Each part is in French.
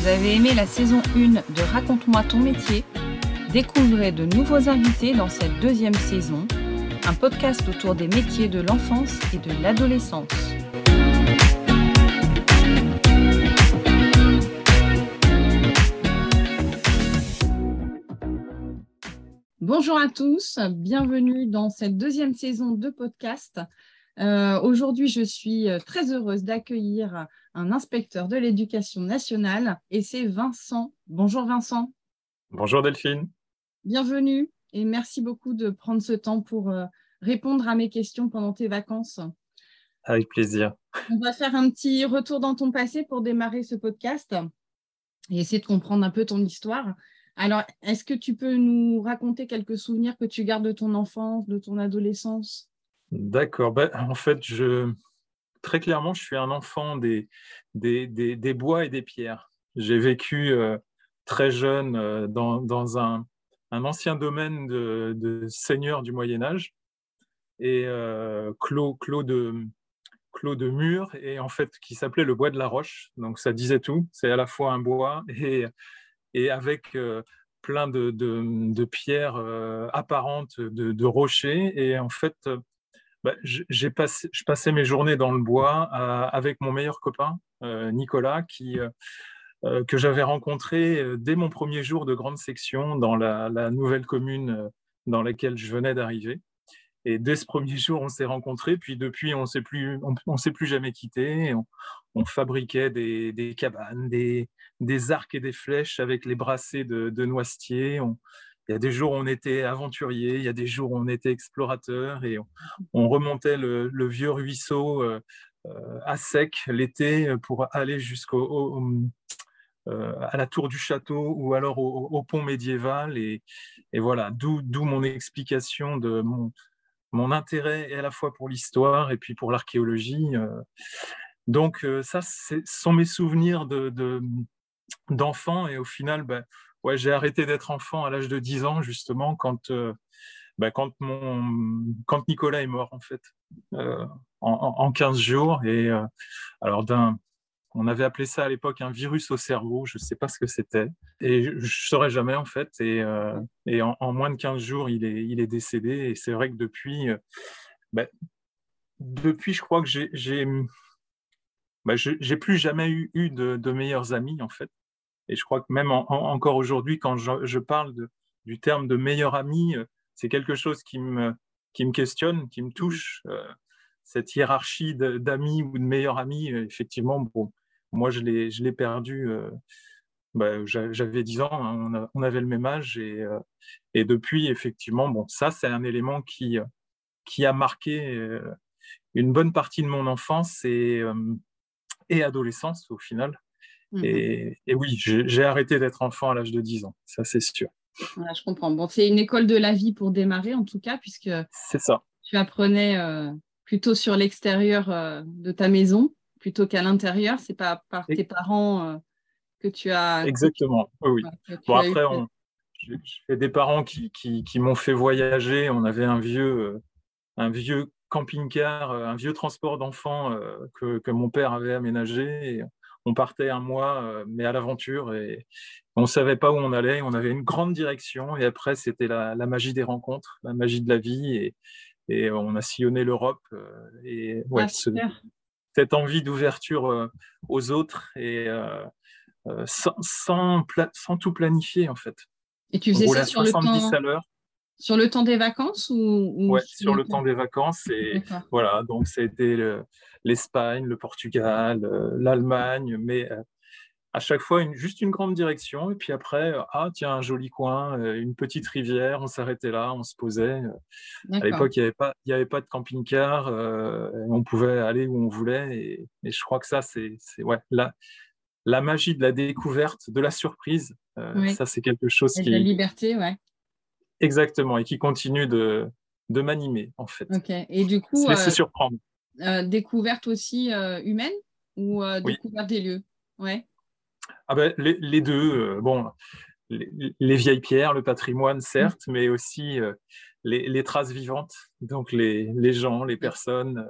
Vous avez aimé la saison 1 de Raconte-moi ton métier? Découvrez de nouveaux invités dans cette deuxième saison, un podcast autour des métiers de l'enfance et de l'adolescence. Bonjour à tous, bienvenue dans cette deuxième saison de podcast. Euh, aujourd'hui, je suis euh, très heureuse d'accueillir un inspecteur de l'éducation nationale et c'est Vincent. Bonjour Vincent. Bonjour Delphine. Bienvenue et merci beaucoup de prendre ce temps pour euh, répondre à mes questions pendant tes vacances. Avec plaisir. On va faire un petit retour dans ton passé pour démarrer ce podcast et essayer de comprendre un peu ton histoire. Alors, est-ce que tu peux nous raconter quelques souvenirs que tu gardes de ton enfance, de ton adolescence? D'accord. Ben, en fait, je, très clairement, je suis un enfant des, des, des, bois et des pierres. J'ai vécu euh, très jeune euh, dans, dans un, un, ancien domaine de, de seigneur du Moyen Âge et euh, clos, de, clos de mur et en fait qui s'appelait le bois de la roche. Donc ça disait tout. C'est à la fois un bois et, et avec euh, plein de, de, de pierres apparentes, de, rochers. Et en fait, bah, j'ai passé, je passais mes journées dans le bois euh, avec mon meilleur copain, euh, Nicolas, qui, euh, que j'avais rencontré dès mon premier jour de grande section dans la, nouvelle commune dans laquelle je venais d'arriver. Et dès ce premier jour, on s'est rencontrés, puis depuis, on ne s'est plus jamais quittés. On, fabriquait des, cabanes, des, arcs et des flèches avec les bracelets de, de noisetiers. Il y a des jours où on était aventurier, il y a des jours où on était explorateur et on, remontait le, vieux ruisseau euh, euh, à sec l'été pour aller jusqu'au euh, à la tour du château ou alors au, pont médiéval et, voilà d'où mon explication de mon, intérêt à la fois pour l'histoire et puis pour l'archéologie. Donc ça, ce sont mes souvenirs d'enfant de, et au final, ben, ouais, j'ai arrêté d'être enfant à l'âge de 10 ans, justement, quand, euh, bah, quand, mon, quand Nicolas est mort, en fait, euh, en, en, 15 jours. Et euh, alors, d'un, on avait appelé ça à l'époque un virus au cerveau, je ne sais pas ce que c'était. Et je ne saurais jamais, en fait. Et, et en, moins de 15 jours, il est, il est décédé. Et c'est vrai que depuis, bah, depuis, je crois que j'ai. bah, plus jamais eu, eu de, de meilleurs amis, en fait. Et je crois que même encore aujourd'hui, quand je, parle du terme de meilleur ami, euh, c'est quelque chose qui me, questionne, qui me touche. Euh, cette hiérarchie d'amis ou de meilleurs amis, euh, effectivement, bon, moi, je l'ai perdu. Bah, j'avais 10 ans, hein, on, avait le même âge. Et, depuis, effectivement, bon, ça, c'est un élément qui, a marqué une bonne partie de mon enfance et adolescence, au final. Mmh et, oui, j'ai arrêté d'être enfant à l'âge de 10 ans, ça c'est sûr. je comprends. Bon, c'est une école de la vie pour démarrer en tout cas, puisque ça. tu apprenais euh, plutôt sur l'extérieur euh, de ta maison plutôt qu'à l'intérieur. C'est pas par tes parents euh, que tu as. Exactement. Oui. bon, après, j'ai des parents qui, qui, qui m'ont fait voyager. On avait un vieux, un vieux camping-car, un vieux transport d'enfants que, que, mon père avait aménagé. Et on partait un mois, euh, mais à l'aventure, et on ne savait pas où on allait. On avait une grande direction, et après, c'était la, magie des rencontres, la magie de la vie, et, on a sillonné l'Europe. Euh, et ouais, ah, cette envie d'ouverture euh, aux autres, et sans, sans, tout planifier, en fait. Et tu faisais ça sur le temps à l'heure. Sur le temps des vacances ou, sur le temps des vacances. Et voilà, donc c'était l'Espagne, le, Portugal, euh, l'Allemagne, mais euh, à chaque fois une, juste une grande direction. Et puis après, euh, ah tiens, un joli coin, une petite rivière, on s'arrêtait là, on se posait. À l'époque, il n'y avait, pas, il avait pas de camping-car, on pouvait aller où on voulait. Et, je crois que ça, c'est ouais, la, la magie de la découverte, de la surprise. Ça, c'est quelque chose qui. La liberté, ouais. Exactement, et qui continue de, de m'animer, en fait. Ok, et du coup. Se laisser euh, surprendre. Euh, découverte aussi euh, humaine ou découverte des lieux? Ouais. Ah ben, les, les deux. bon, les, vieilles pierres, le patrimoine, certes, mais aussi les, les, traces vivantes, donc les, les gens, les personnes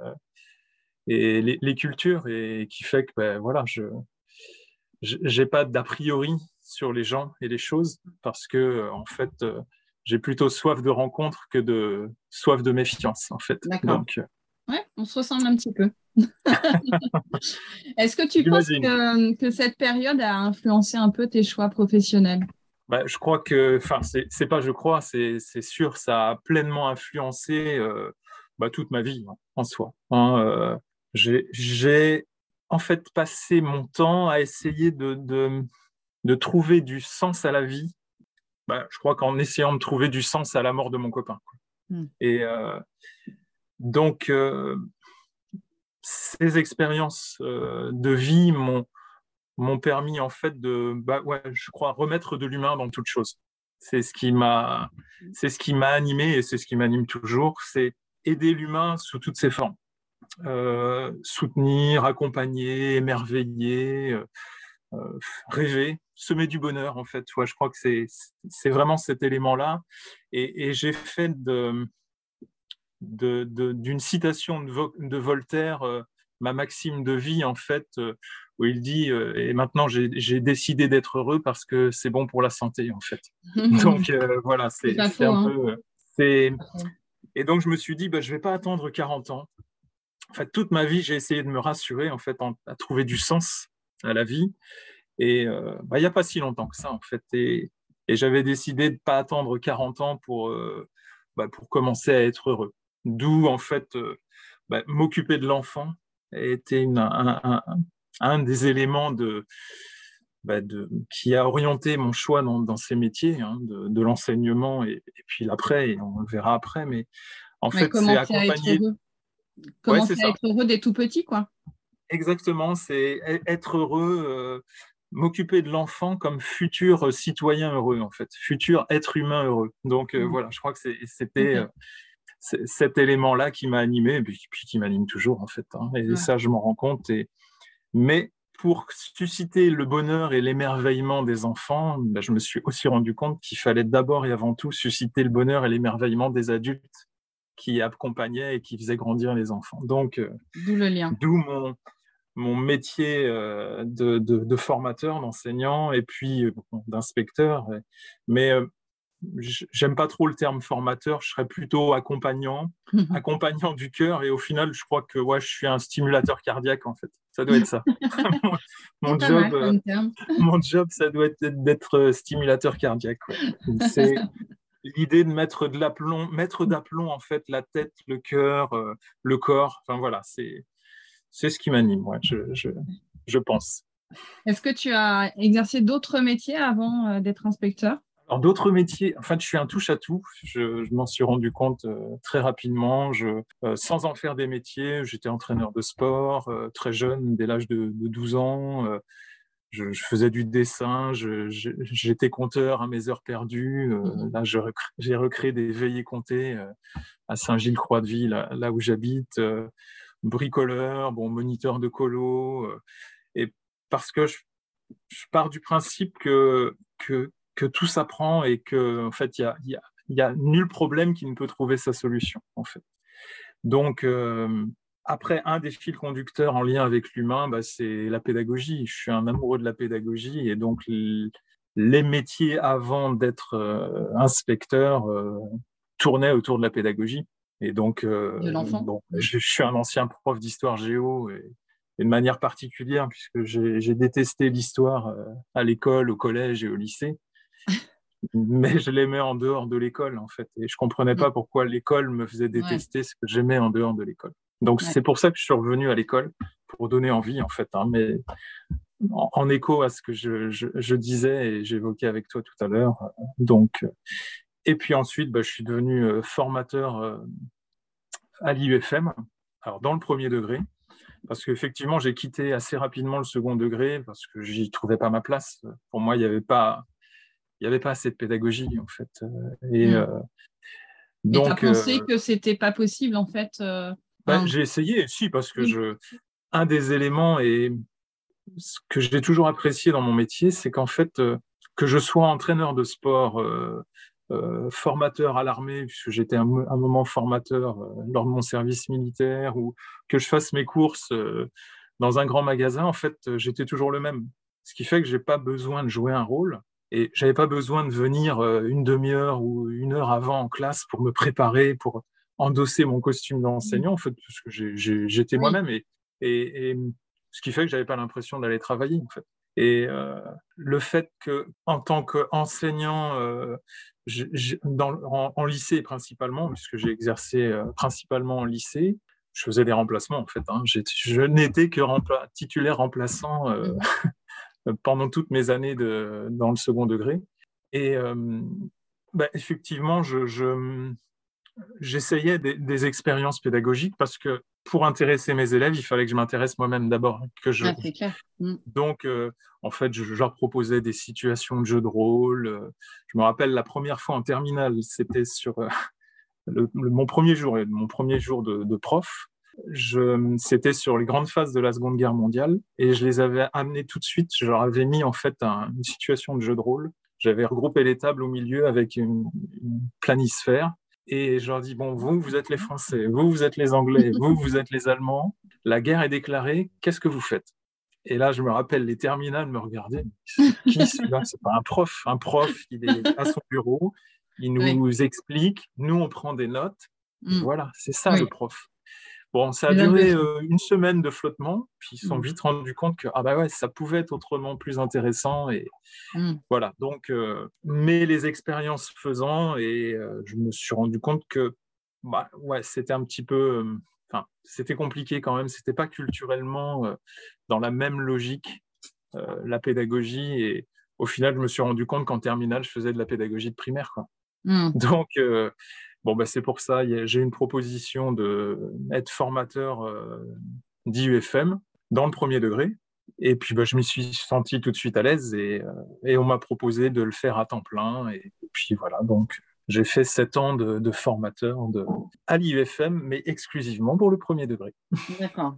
et les, cultures, et qui fait que, ben, voilà, je j'ai pas d'a priori sur les gens et les choses parce que en fait j'ai plutôt soif de rencontre que de soif de méfiance en fait. Donc ouais, on se ressemble un petit peu. Est-ce que tu penses que, que, cette période a influencé un peu tes choix professionnels? Bah, je crois que, enfin, c'est pas je crois, c'est sûr, ça a pleinement influencé euh, bah, toute ma vie hein, en soi. Hein, euh, j'ai en fait passé mon temps à essayer de, de, de trouver du sens à la vie. Bah, je crois qu'en essayant de trouver du sens à la mort de mon copain. Hmm. Et euh, donc, ces expériences de vie m'ont permis en fait de, bah, ouais, je crois, remettre de l'humain dans toute chose. C'est ce qui m'a, animé et c'est ce qui m'anime toujours, c'est aider l'humain sous toutes ses formes, euh, soutenir, accompagner, émerveiller, euh, euh, rêver, semer du bonheur en fait. Ouais, je crois que c'est vraiment cet élément-là. Et j'ai fait de d'une de, citation de, de Voltaire ma maxime de vie en fait où il dit euh, et maintenant j'ai décidé d'être heureux parce que c'est bon pour la santé en fait. donc euh, voilà, c'est un hein. peu. Euh, et donc je me suis dit bah, je vais pas attendre 40 ans. En fait, toute ma vie j'ai essayé de me rassurer en fait à trouver du sens à la vie. Et bah, il n'y a pas si longtemps que ça en fait. Et, et j'avais décidé de pas attendre 40 ans pour bah, pour commencer à être heureux. D'où en fait bah, m'occuper de l'enfant était une, un, un des éléments de, bah, de, qui a orienté mon choix dans, ces métiers, hein, de, l'enseignement et, puis l'après, et on le verra après. Mais en fait, c'est accompagner. Comment c'est être heureux des tout petits, quoi? Exactement, c'est e-, être heureux, euh, m'occuper de l'enfant comme futur citoyen heureux, en fait, futur être humain heureux. Donc euh, mmh. voilà, je crois que c'était euh, cet élément-là qui m'a animé, et puis, qui m'anime toujours, en fait. Hein. et ça, je m'en rends compte. Et, mais pour susciter le bonheur et l'émerveillement des enfants, ben, je me suis aussi rendu compte qu'il fallait d'abord et avant tout susciter le bonheur et l'émerveillement des adultes qui accompagnaient et qui faisaient grandir les enfants. Donc, euh, d'où le lien. D'où mon, mon métier euh, de, de, formateur, d'enseignant et puis euh, d'inspecteur. Mais j'aime pas trop le terme formateur, je serais plutôt accompagnant, accompagnant du cœur. Et au final, je crois que ouais, je suis un stimulateur cardiaque en fait. Ça doit être ça. mon, job, euh, mon job, ça doit être d'être euh, stimulateur cardiaque. C'est l'idée de mettre de l'aplomb, mettre d'aplomb en fait la tête, le cœur, euh, le corps. Enfin voilà, c'est c'est ce qui m'anime. Ouais, je, je, je pense. Est-ce que tu as exercé d'autres métiers avant d'être inspecteur? D'autres métiers, en fait, je suis un touche-à-tout. Je, m'en suis rendu compte euh, très rapidement. Je, euh, sans en faire des métiers, j'étais entraîneur de sport euh, très jeune, dès l'âge de, 12 ans. Je, faisais du dessin, j'étais compteur à mes heures perdues. Mmh. là, j'ai recréé des veillées comptées à Saint-Gilles-Croix-de-Vie, là, où j'habite. bricoleur, bon, moniteur de colo. et parce que je, je, pars du principe que, que que tout s'apprend et que en fait il y a, y a, nul problème qui ne peut trouver sa solution en fait. Donc euh, après un des fils conducteurs en lien avec l'humain, bah, c'est la pédagogie. Je suis un amoureux de la pédagogie et donc les métiers avant d'être euh, inspecteur euh, tournaient autour de la pédagogie. Et donc, bon, je, suis un ancien prof d'histoire géo et, et, de manière particulière puisque j'ai détesté l'histoire à l'école, au collège et au lycée mais je l'aimais en dehors de l'école, en fait. Et je comprenais pas mm. pourquoi l'école me faisait détester ce que j'aimais en dehors de l'école. Donc, c'est pour ça que je suis revenu à l'école, pour donner envie, en fait. Hein, mais en, écho à ce que je, je, disais et j'évoquais avec toi tout à l'heure. Donc, et puis ensuite, bah, je suis devenu euh, formateur euh, à l'IUFM, alors dans le premier degré, parce qu'effectivement, j'ai quitté assez rapidement le second degré parce que j'y trouvais pas ma place. Pour moi, il n'y avait pas il n'y avait pas assez de pédagogie en fait. Euh, et hmm. euh, donc, tu as pensé euh, que c'était pas possible en fait bah, J'ai essayé, si, parce que je, un des éléments et ce que j'ai toujours apprécié dans mon métier, c'est qu'en fait, que je sois entraîneur de sport, formateur à l'armée, puisque j'étais un, un, moment formateur lors de mon service militaire, ou que je fasse mes courses dans un grand magasin, en fait, j'étais toujours le même ce qui fait que j'ai pas besoin de jouer un rôle et j'avais pas besoin de venir euh, une demi-heure ou une heure avant en classe pour me préparer, pour endosser mon costume d'enseignant, en fait, parce que j'étais moi-même et, et, ce qui fait que j'avais pas l'impression d'aller travailler, en fait. Et euh, le fait que, en tant qu'enseignant, euh, en, en, lycée principalement, puisque j'ai exercé euh, principalement en lycée, je faisais des remplacements en fait. Hein. Je n'étais que titulaire remplaçant euh. pendant toutes mes années de, dans le second degré. Et euh, bah, effectivement, je, j'essayais des, expériences pédagogiques parce que pour intéresser mes élèves, il fallait que je m'intéresse moi-même d'abord. Que je... Ah, mm. Donc, euh, en fait, je, leur proposais des situations de jeu de rôle. Je me rappelle la première fois en terminale, c'était sur euh, mon premier jour, mon premier jour de, prof. C'était sur les grandes phases de la Seconde Guerre mondiale et je les avais amenés tout de suite. Je leur avais mis en fait une situation de jeu de rôle. J'avais regroupé les tables au milieu avec une planisphère et je leur dis, bon, vous, vous êtes les Français, vous, vous êtes les Anglais, vous, vous êtes les Allemands, la guerre est déclarée, qu'est-ce que vous faites? Et là, je me rappelle, les terminales me regardaient, qui celui-là C'est? Pas un prof, un prof, il est à son bureau, il nous explique, nous, on prend des notes, mm. voilà, c'est ça le prof. Bon, ça a duré euh, une semaine de flottement, puis ils se sont mmh. vite rendus compte que ah bah ouais, ça pouvait être autrement plus intéressant et mmh. voilà. Donc, euh, mais les expériences faisant et euh, je me suis rendu compte que bah ouais, c'était un petit peu, enfin, c'était compliqué quand même. C'était pas culturellement dans la même logique la pédagogie et au final, je me suis rendu compte qu'en terminale, je faisais de la pédagogie de primaire quoi. Mmh. Donc Bon, bah, c'est pour ça, j'ai une proposition d'être formateur euh, d'IUFM dans le premier degré. Et puis, bah, je m'y suis senti tout de suite à l'aise et, euh, et on m'a proposé de le faire à temps plein. Et, puis voilà, donc j'ai fait sept ans de, formateur à l'IUFM, mais exclusivement pour le premier degré. D'accord.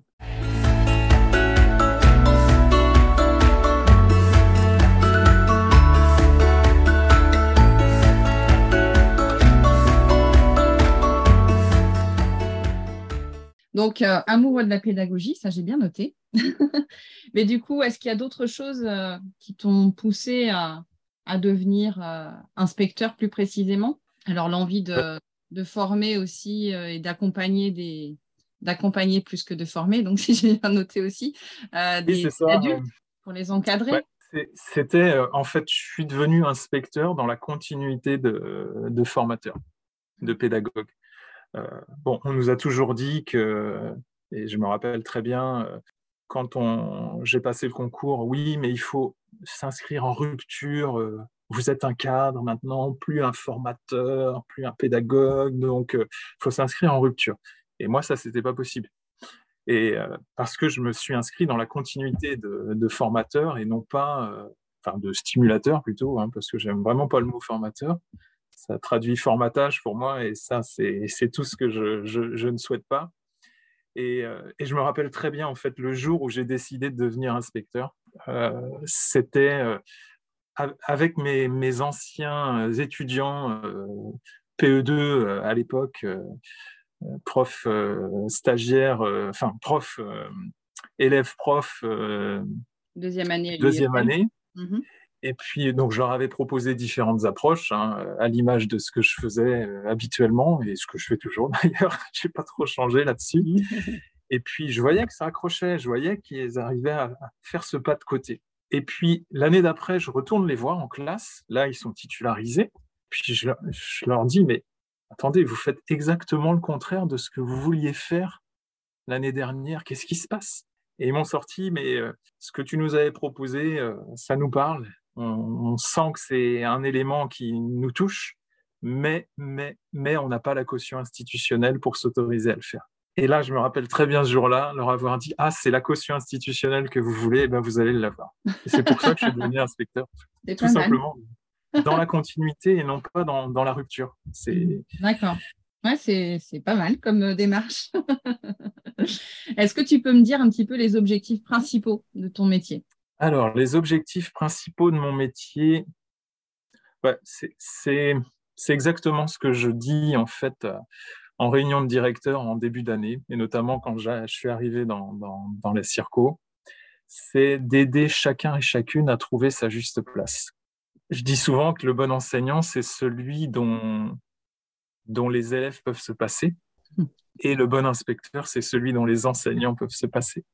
Donc, euh, amoureux de la pédagogie, ça j'ai bien noté. Mais du coup, est-ce qu'il y a d'autres choses euh, qui t'ont poussé à, devenir euh, inspecteur plus précisément? Alors, l'envie de, former aussi et d'accompagner des d'accompagner plus que de former, donc si j'ai bien noté aussi, des adultes pour les encadrer. C'était, en fait, je suis devenu inspecteur dans la continuité de, de formateur, de pédagogue. Euh, bon, on nous a toujours dit que, et je me rappelle très bien, euh, quand j'ai passé le concours, oui, mais il faut s'inscrire en rupture. Euh, vous êtes un cadre maintenant, plus un formateur, plus un pédagogue, donc il faut s'inscrire en rupture. Et moi, ça, c'était pas possible. Et parce que je me suis inscrit dans la continuité de, formateur et non pas, enfin, de stimulateur plutôt, hein, parce que j'aime vraiment pas le mot formateur ça traduit formatage pour moi et ça, c'est tout ce que je, je, ne souhaite pas. Et, euh, et, je me rappelle très bien, en fait, le jour où j'ai décidé de devenir inspecteur, euh, c'était euh, avec mes, mes, anciens étudiants PE2 à l'époque, prof stagiaire, enfin prof, élève prof. deuxième année. Deuxième année. Mm-hmm. Et puis, donc, je leur avais proposé différentes approches, hein, à l'image de ce que je faisais euh, habituellement et ce que je fais toujours d'ailleurs. je n'ai pas trop changé là-dessus. et puis, je voyais que ça accrochait, je voyais qu'ils arrivaient à, faire ce pas de côté. Et puis, l'année d'après, je retourne les voir en classe. Là, ils sont titularisés. Puis, je, leur dis, mais attendez, vous faites exactement le contraire de ce que vous vouliez faire l'année dernière. Qu'est-ce qui se passe? Et ils m'ont sorti, mais euh, ce que tu nous avais proposé, euh, ça nous parle on, sent que c'est un élément qui nous touche, mais, mais, mais on n'a pas la caution institutionnelle pour s'autoriser à le faire. Et là, je me rappelle très bien ce jour-là, leur avoir dit Ah, c'est la caution institutionnelle que vous voulez, ben vous allez l'avoir. C'est pour ça que je suis devenu inspecteur. Tout simplement dans la continuité et non pas dans, dans la rupture. D'accord. Ouais, c'est pas mal comme euh, démarche. Est-ce que tu peux me dire un petit peu les objectifs principaux de ton métier? Alors, les objectifs principaux de mon métier, c'est exactement ce que je dis en fait euh, en réunion de directeur en début d'année, et notamment quand je suis arrivé dans, les circos. c'est d'aider chacun et chacune à trouver sa juste place. Je dis souvent que le bon enseignant, c'est celui dont les élèves peuvent se passer. Et le bon inspecteur, c'est celui dont les enseignants peuvent se passer.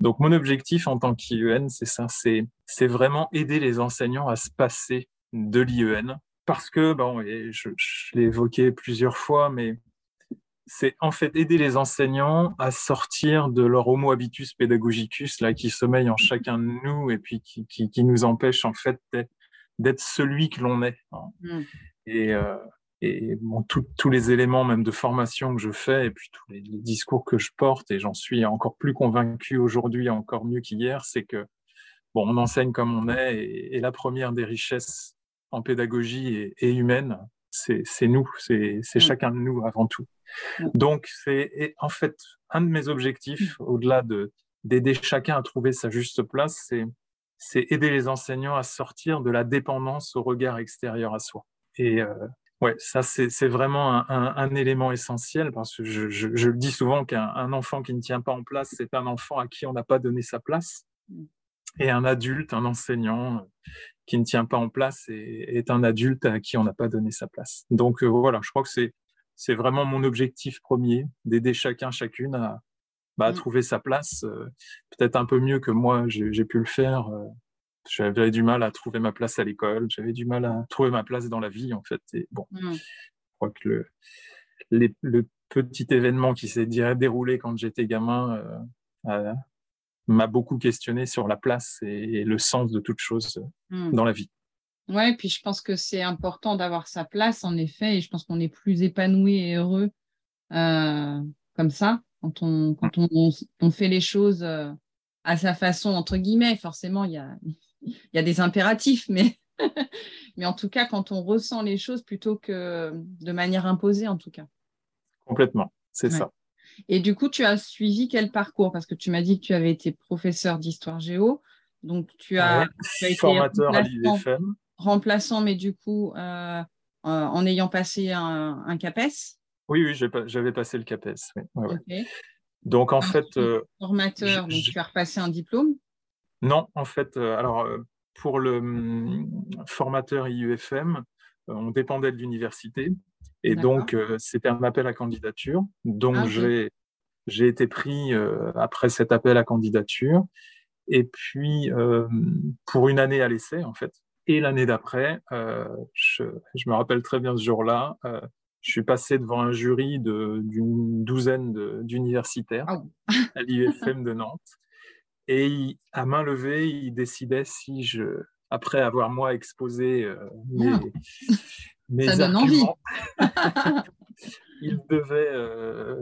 Donc, mon objectif en tant qu'IEN, c'est ça, c'est, vraiment aider les enseignants à se passer de l'IEN. Parce que, bon, et je, je l'ai évoqué plusieurs fois, mais c'est en fait aider les enseignants à sortir de leur homo habitus pedagogicus là qui sommeille en chacun de nous et puis qui, qui, qui nous empêche en fait d'être celui que l'on est. Hein. Mm. Et, euh, et bon, tous les éléments même de formation que je fais et puis tous les, discours que je porte et j'en suis encore plus convaincu aujourd'hui encore mieux qu'hier, c'est que bon, on enseigne comme on est et, et la première des richesses en pédagogie et, et humaine, c'est nous, c'est mm. chacun de nous avant tout. Mm. Donc, c'est en fait un de mes objectifs, mm. au-delà d'aider chacun à trouver sa juste place, c'est aider les enseignants à sortir de la dépendance au regard extérieur à soi. Et euh, ouais, ça c'est vraiment un, élément essentiel parce que je, je le dis souvent qu'un enfant qui ne tient pas en place, c'est un enfant à qui on n'a pas donné sa place. Et un adulte, un enseignant, qui ne tient pas en place et est un adulte à qui on n'a pas donné sa place. Donc euh, voilà, je crois que c'est c'est vraiment mon objectif premier, d'aider chacun, chacune à, bah, mm. trouver sa place, euh, peut-être un peu mieux que moi j'ai pu le faire. Euh, j'avais du mal à trouver ma place à l'école, j'avais du mal à trouver ma place dans la vie en fait. Et bon, mm. je crois que le, le petit événement qui s'est déroulé quand j'étais gamin m'a beaucoup questionné sur la place et, le sens de toute chose hmm. dans la vie. Oui, puis je pense que c'est important d'avoir sa place, en effet, et je pense qu'on est plus épanoui et heureux euh, comme ça, quand, on, quand on, on, fait les choses euh, à sa façon, entre guillemets. Forcément, il y a, y a des impératifs, mais, mais en tout cas, quand on ressent les choses plutôt que de manière imposée, en tout cas. Complètement, c'est ça. Et du coup, tu as suivi quel parcours? Parce que tu m'as dit que tu avais été professeur d'histoire géo. Donc, tu as, été formateur à l'IFM. Remplaçant, mais du coup, euh, euh, en ayant passé un, CAPES Oui, oui, j'avais passé le CAPES. Donc, en fait. Euh, formateur, donc tu as repassé un diplôme Non, en fait, alors, pour le hum, formateur IUFM, on dépendait de l'université. Et donc, euh, c'était un appel à candidature. Donc, ah, j'ai été pris euh, après cet appel à candidature. Et puis, euh, pour une année à l'essai, en fait. Et l'année d'après, je, me rappelle très bien ce jour-là, je suis passé devant un jury d'une douzaine d'universitaires ah à l'IFM de Nantes. Et à main levée, ils décidaient si je, après avoir moi exposé mes, ah ça donne envie. il devait euh,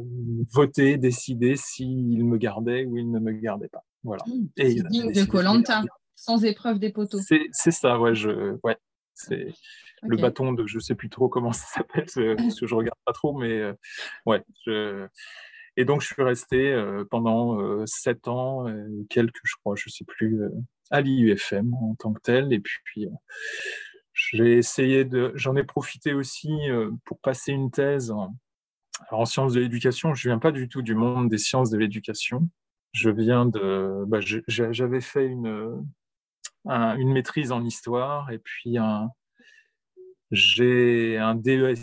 voter, décider s'il me gardait ou il ne me gardait pas. Voilà. Mmh, Et digne de Colanta, sans épreuve des poteaux. C'est ça, ouais. Je, ouais c'est le bâton de, je sais plus trop comment ça s'appelle, parce que je regarde pas trop, mais euh, ouais. Je... Et donc je suis resté euh, pendant sept ans, quelques, je crois, je sais plus, à l'IUFM en tant que tel. Et puis j'ai essayé de, j'en ai profité aussi euh, pour passer une thèse en, sciences de l'éducation. Je viens pas du tout du monde des sciences de l'éducation. Je viens de, bah, j'avais fait une, une maîtrise en histoire et puis j'ai un, DEA,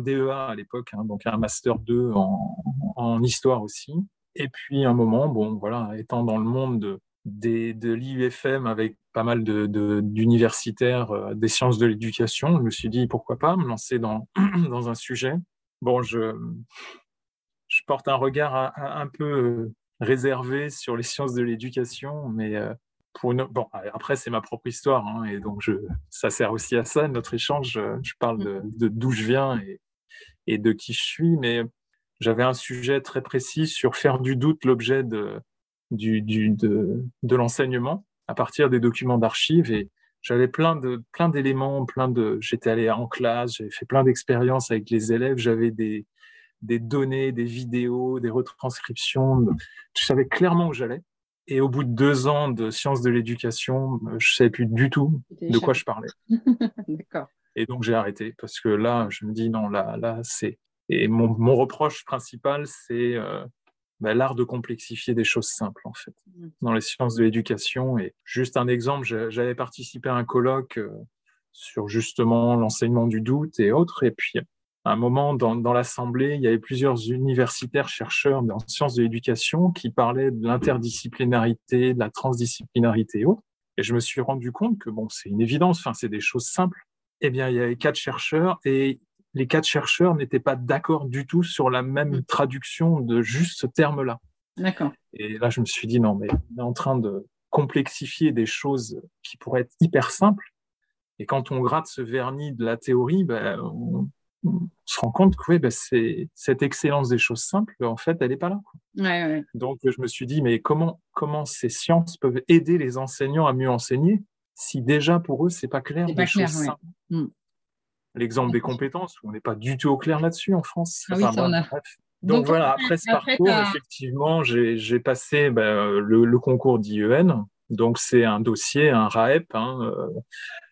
DEA à l'époque, hein, donc un master 2 en, en, histoire aussi. Et puis un moment, bon voilà, étant dans le monde de, de l'IUFM avec pas mal d'universitaires de, euh, des sciences de l'éducation. Je me suis dit, pourquoi pas me lancer dans, dans un sujet. Bon, je, je porte un regard un, peu euh, réservé sur les sciences de l'éducation, mais euh, pour une... bon, après, c'est ma propre histoire, hein, et donc je, ça sert aussi à ça, notre échange. Je parle de d'où je viens et, et de qui je suis, mais j'avais un sujet très précis sur faire du doute l'objet de, du, du, de, de l'enseignement à partir des documents d'archives et j'avais plein de plein d'éléments, plein de j'étais allé en classe, j'avais fait plein d'expériences avec les élèves, j'avais des des données, des vidéos, des retranscriptions, je savais clairement où j'allais. Et au bout de deux ans de sciences de l'éducation, je savais plus du tout de quoi je parlais. D'accord. Et donc j'ai arrêté parce que là, je me dis non, là, là, c'est et mon, mon reproche principal, c'est euh, bah, l'art de complexifier des choses simples, en fait, mmh. dans les sciences de l'éducation. Et juste un exemple, j'avais participé à un colloque euh, sur justement l'enseignement du doute et autres. Et puis, à un moment, dans, dans l'Assemblée, il y avait plusieurs universitaires chercheurs en sciences de l'éducation qui parlaient de l'interdisciplinarité, de la transdisciplinarité et autres. Et je me suis rendu compte que, bon, c'est une évidence, enfin, c'est des choses simples. Eh bien, il y avait quatre chercheurs et les quatre chercheurs n'étaient pas d'accord du tout sur la même mm. traduction de juste ce terme-là. D'accord. Et là, je me suis dit, non, mais on est en train de complexifier des choses qui pourraient être hyper simples. Et quand on gratte ce vernis de la théorie, ben, on, se rend compte que ben, c'est cette excellence des choses simples, en fait, elle n'est pas là. Ouais, ouais. Donc, je me suis dit, mais comment, comment ces sciences peuvent aider les enseignants à mieux enseigner si déjà pour eux, c'est pas clair des choses simples? Mm l'exemple des compétences, où on n'est pas du tout au clair là-dessus en France. Ah oui, ça, on a... Donc, voilà, après ce parcours, effectivement, j'ai passé ben, le, concours d'IEN. Donc c'est un dossier, un RAEP. Hein, euh,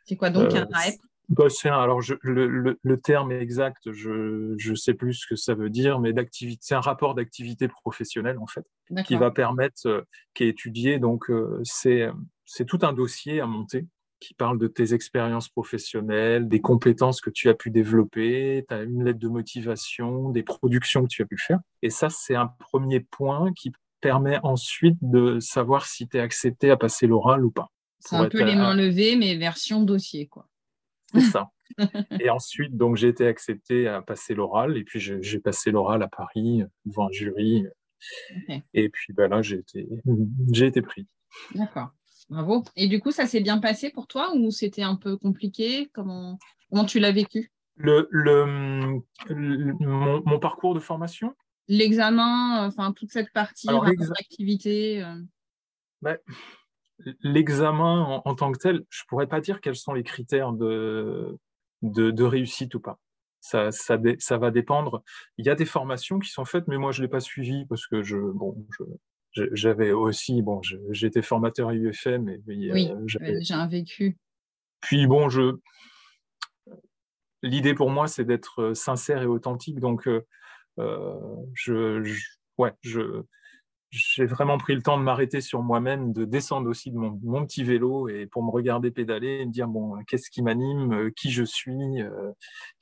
c'est quoi donc un euh, RAEP? Bah, alors je, le, le, terme exact, je ne sais plus ce que ça veut dire, mais c'est un rapport d'activité professionnelle en fait, qui va permettre, euh, qui est étudié. Donc c'est c'est tout un dossier à monter qui parle de tes expériences professionnelles, des compétences que tu as pu développer, tu as une lettre de motivation, des productions que tu as pu faire. Et ça, c'est un premier point qui permet ensuite de savoir si tu es accepté à passer l'oral ou pas. C'est un peu les mains levées, mais version dossier, quoi. C'est ça. et ensuite, donc, j'ai été accepté à passer l'oral, et puis j'ai passé l'oral à Paris devant un jury. Et puis ben là, j'ai été, j'ai été pris. D'accord. Bravo. Et du coup, ça s'est bien passé pour toi ou c'était un peu compliqué? Comment, comment tu l'as vécu? Le, le, mon, parcours de formation? L'examen, enfin toute cette partie, l'activité euh. ben, L'examen en, tant que tel, je ne pourrais pas dire quels sont les critères de, de, réussite ou pas. Ça, ça, ça, va dépendre. Il y a des formations qui sont faites, mais moi, je ne l'ai pas suivi parce que je, bon, je, j'avais aussi, bon, j'étais formateur à UFM. Et, oui, euh, j'ai un vécu. Puis bon, je, l'idée pour moi, c'est d'être euh, sincère et authentique. Donc, euh, je, ouais, je, j'ai vraiment pris le temps de m'arrêter sur moi-même, de descendre aussi de mon, mon, petit vélo et pour me regarder pédaler et me dire bon, qu'est-ce qui m'anime, qui je suis,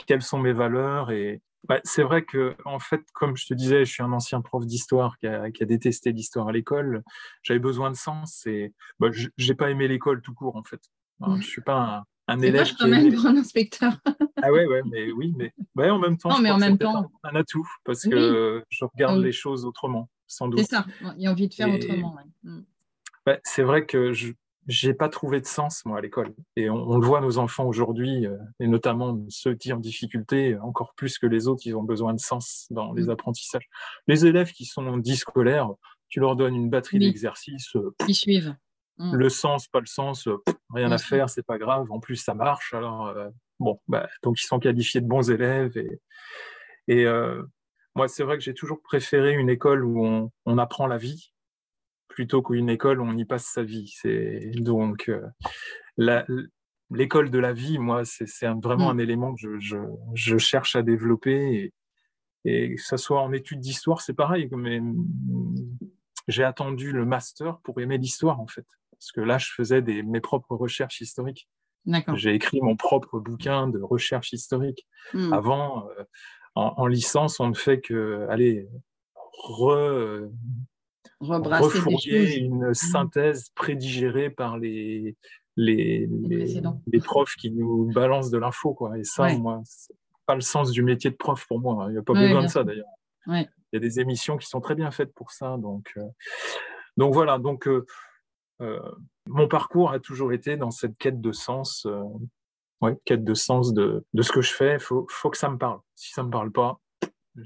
quelles sont mes valeurs et, bah, c'est vrai que, en fait, comme je te disais, je suis un ancien prof d'histoire qui a, détesté l'histoire à l'école. J'avais besoin de sens et bah, je n'ai pas aimé l'école tout court, en fait. Je ne suis pas un, un élève. quand même pour un inspecteur? ah ouais, ouais, mais oui, mais en même temps, non, mais en même temps... un, atout parce que je regarde les choses autrement, sans doute. C'est ça, il y a envie de faire autrement. Mm. c'est vrai que je, j'ai pas trouvé de sens moi à l'école. Et on, le voit nos enfants aujourd'hui euh, et notamment ceux qui ont difficulté encore plus que les autres ils ont besoin de sens dans les mmh. apprentissages. Les élèves qui sont scolaires tu leur donnes une batterie d'exercices euh, qui suivent. Mmh. le sens pas le sens euh, rien à faire c'est pas grave. En plus ça marche alors bon bah, donc ils sont qualifiés de bons élèves et, et moi c'est vrai que j'ai toujours préféré une école où on, on apprend la vie plutôt qu'une école où on y passe sa vie. C'est donc euh, l'école de la vie, moi, c'est vraiment mm. un élément que je, cherche à développer. Et, que ce soit en études d'histoire, c'est pareil. Mais j'ai attendu le master pour aimer l'histoire, en fait. Parce que là, je faisais des, mes propres recherches historiques. J'ai écrit mon propre bouquin de recherche historique. Mm. Avant, euh, en, licence, on ne fait que, allez, re, refourguer une mmh. synthèse prédigérée par les, les, les, profs qui nous balancent de l'info. Quoi. Et ça, moi, c'est pas le sens du métier de prof pour moi. Il n'y a pas besoin de ça d'ailleurs. Il y a des émissions qui sont très bien faites pour ça. Donc, euh, donc voilà. Donc, euh, euh, mon parcours a toujours été dans cette quête de sens. Ouais, quête de sens de, de, ce que je fais, il faut, faut, que ça me parle. Si ça ne me parle pas,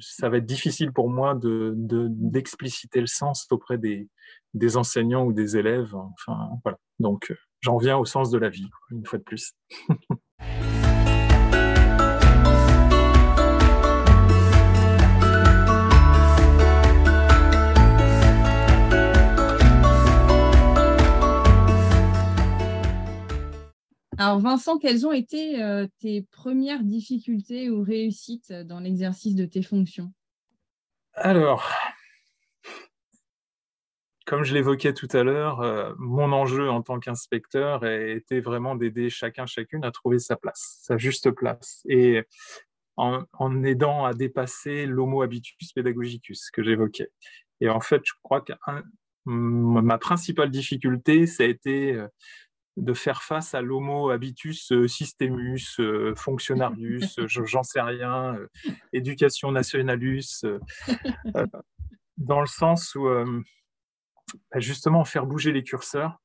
ça va être difficile pour moi d'expliciter de, le sens auprès des, des, enseignants ou des élèves. Enfin, voilà. Donc, euh, j'en viens au sens de la vie, une fois de plus. Alors Vincent, quelles ont été euh, tes premières difficultés ou réussites dans l'exercice de tes fonctions? Alors, comme je l'évoquais tout à l'heure, euh, mon enjeu en tant qu'inspecteur était vraiment d'aider chacun, chacune à trouver sa place, sa juste place. Et en, aidant à dépasser l'homo habitus pedagogicus que j'évoquais. Et en fait, je crois que ma principale difficulté, ça a été euh, de faire face à l'homo habitus euh, systemus, euh, functionarius, j'en sais rien, éducation nationalus, dans le sens où bah, justement faire bouger les curseurs,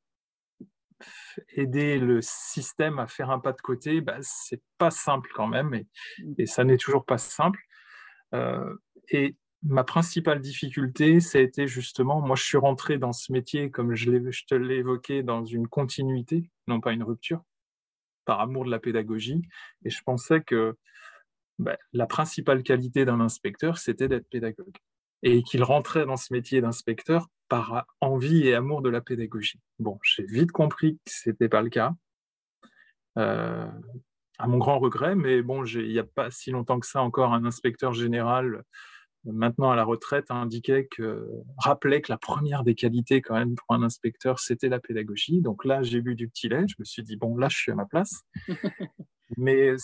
aider le système à faire un pas de côté, bah, c'est pas simple quand même, et ça n'est toujours pas simple. et ma principale difficulté, ça a été justement, moi je suis rentré dans ce métier, comme je, te l'ai évoqué, dans une continuité, non pas une rupture, par amour de la pédagogie. Et je pensais que bah, la principale qualité d'un inspecteur, c'était d'être pédagogue. Et qu'il rentrait dans ce métier d'inspecteur par envie et amour de la pédagogie. Bon, j'ai vite compris que ce n'était pas le cas. Euh, à mon grand regret, mais bon, il n'y a pas si longtemps que ça encore un inspecteur général maintenant à la retraite, indiquait que, rappelait que la première des qualités quand même pour un inspecteur, c'était la pédagogie. Donc là, j'ai bu du petit lait, je me suis dit, bon, là, je suis à ma place. Mais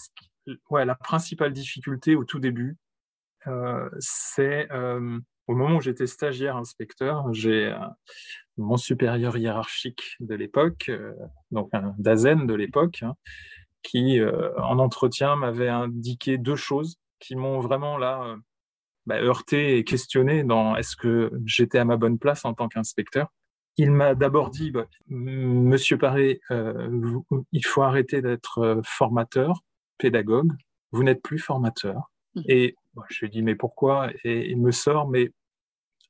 ouais, la principale difficulté au tout début, euh, c'est euh, au moment où j'étais stagiaire inspecteur, j'ai euh, mon supérieur hiérarchique de l'époque, donc un Dazen de l'époque, hein, qui en entretien m'avait indiqué deux choses qui m'ont vraiment là bah, heurté et questionné dans est-ce que j'étais à ma bonne place en tant qu'inspecteur? Il m'a d'abord dit, bah, Monsieur Paré, euh, il faut arrêter d'être euh, formateur, pédagogue. Vous n'êtes plus formateur. Mmh. Et je lui ai dit, mais pourquoi? Et il me sort, mais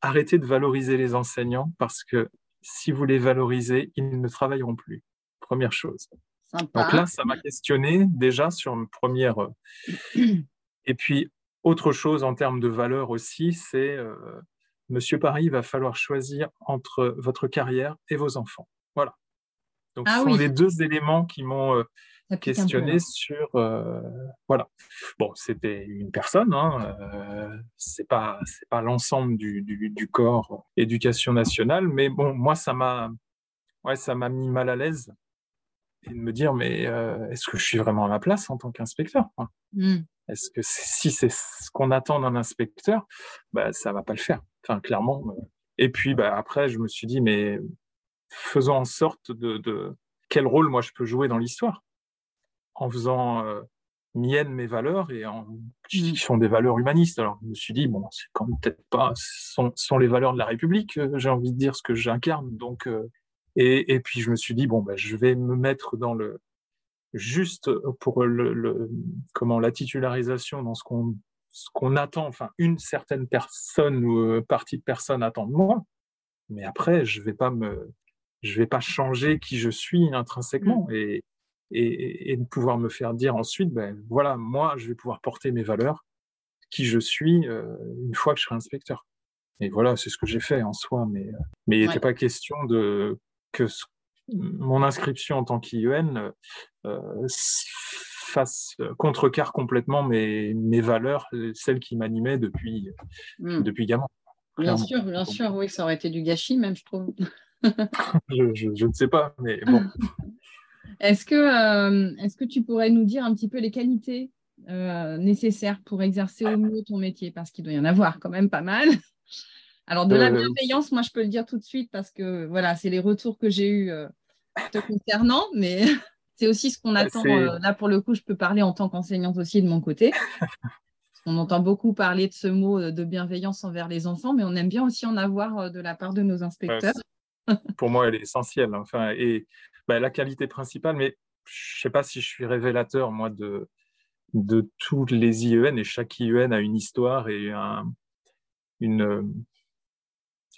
arrêtez de valoriser les enseignants parce que si vous les valorisez, ils ne travailleront plus. Première chose. Donc là, ça m'a questionné déjà sur une première. Euh, et puis, autre chose en termes de valeur aussi, c'est euh, Monsieur Paris, il va falloir choisir entre votre carrière et vos enfants. Voilà. Donc, ah ce sont les deux éléments qui m'ont euh, questionné sur. Euh, voilà. Bon, c'était une personne, hein, euh, c'est pas c'est pas l'ensemble du, du, corps éducation nationale, mais bon, moi ça m'a ouais ça m'a mis mal à l'aise et de me dire mais est-ce que je suis vraiment à ma place en tant qu'inspecteur mmh. Est-ce que si c'est ce qu'on attend d'un inspecteur, bah, ça va pas le faire. Enfin, clairement. Euh. Et puis bah, après, je me suis dit, mais faisons en sorte de, quel rôle moi je peux jouer dans l'histoire? En faisant euh, mienne mes valeurs et en qui sont des valeurs humanistes. Alors je me suis dit bon, c'est quand même peut-être pas sont, sont les valeurs de la République. Euh, j'ai envie de dire ce que j'incarne. Donc et, et, puis je me suis dit bon, bah, je vais me mettre dans le juste pour le, comment la titularisation dans ce qu'on ce qu'on attend, enfin une certaine personne ou euh, partie de personnes attend de moi, mais après je vais pas me je vais pas changer qui je suis intrinsèquement mmh. et, et, et de pouvoir me faire dire ensuite ben voilà moi je vais pouvoir porter mes valeurs qui je suis euh, une fois que je serai inspecteur. Et voilà c'est ce que j'ai fait en soi mais mais il n'était pas question de que ce mon inscription en tant qu'IEN euh, euh, contrecarre complètement mes, mes valeurs, celles qui m'animaient depuis, hmm. depuis gamin. Bien sûr, bien sûr, oui, ça aurait été du gâchis même, je trouve. je, ne sais pas, mais bon. Est-ce que, euh, est-ce que tu pourrais nous dire un petit peu les qualités nécessaires pour exercer au mieux ton métier? Parce qu'il doit y en avoir quand même pas mal. Alors, de la euh, bienveillance, moi, je peux le dire tout de suite parce que voilà, c'est les retours que j'ai eus euh, te concernant, mais c'est aussi ce qu'on attend. Euh, là, pour le coup, je peux parler en tant qu'enseignante aussi de mon côté. On entend beaucoup parler de ce mot de bienveillance envers les enfants, mais on aime bien aussi en avoir de la part de nos inspecteurs. pour moi, elle est essentielle. Enfin, et bah, la qualité principale, mais je ne sais pas si je suis révélateur, moi, de, de tous les IEN, et chaque IEN a une histoire et un, une,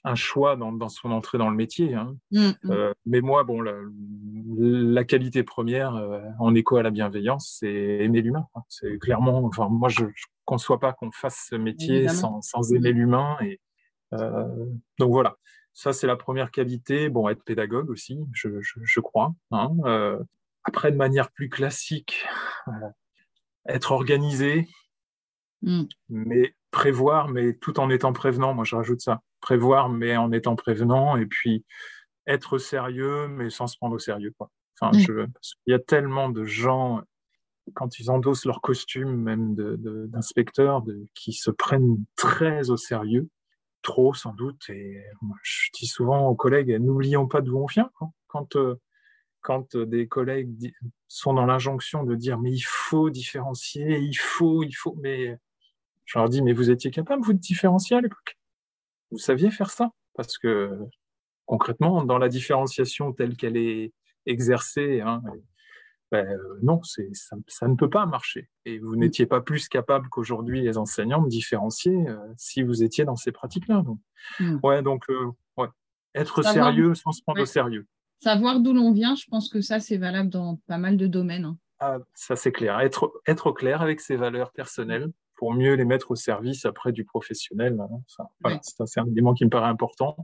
un choix dans, son entrée dans le métier. Hein. Mmh, mmh. Euh, mais moi, bon, la, qualité première, euh, en écho à la bienveillance, c'est aimer l'humain. Hein. C'est clairement, enfin, moi, je ne conçois pas qu'on fasse ce métier sans, aimer l'humain. Et euh, donc voilà, ça c'est la première qualité. Bon, être pédagogue aussi, je, crois. Hein. après, de manière plus classique, être organisé, mmh. mais prévoir, mais tout en étant prévenant. Moi, je rajoute ça prévoir, mais en étant prévenant, et puis être sérieux, mais sans se prendre au sérieux. Quoi. Enfin, mm. je, il y a tellement de gens, quand ils endossent leur costume, même d'inspecteurs, de, qui se prennent très au sérieux, trop sans doute. Et je dis souvent aux collègues, n'oublions pas d'où on vient. Quand, euh, quand des collègues sont dans l'injonction de dire, mais il faut différencier, il faut, il faut, mais je leur dis, mais vous étiez capable, vous, de différencier à l'époque? Vous saviez faire ça? Parce que concrètement, dans la différenciation telle qu'elle est exercée, hein, ben, euh, non, ça, ça, ne peut pas marcher. Et vous mm. n'étiez pas plus capable qu'aujourd'hui les enseignants de différencier euh, si vous étiez dans ces pratiques-là. Donc, mm. ouais, donc euh, ouais. être sérieux sans se prendre au sérieux. Savoir d'où l'on vient, je pense que ça, c'est valable dans pas mal de domaines. Hein. Ah, ça, c'est clair. Être, être clair avec ses valeurs personnelles, pour mieux les mettre au service après du professionnel. Hein. c'est un élément qui me paraît important.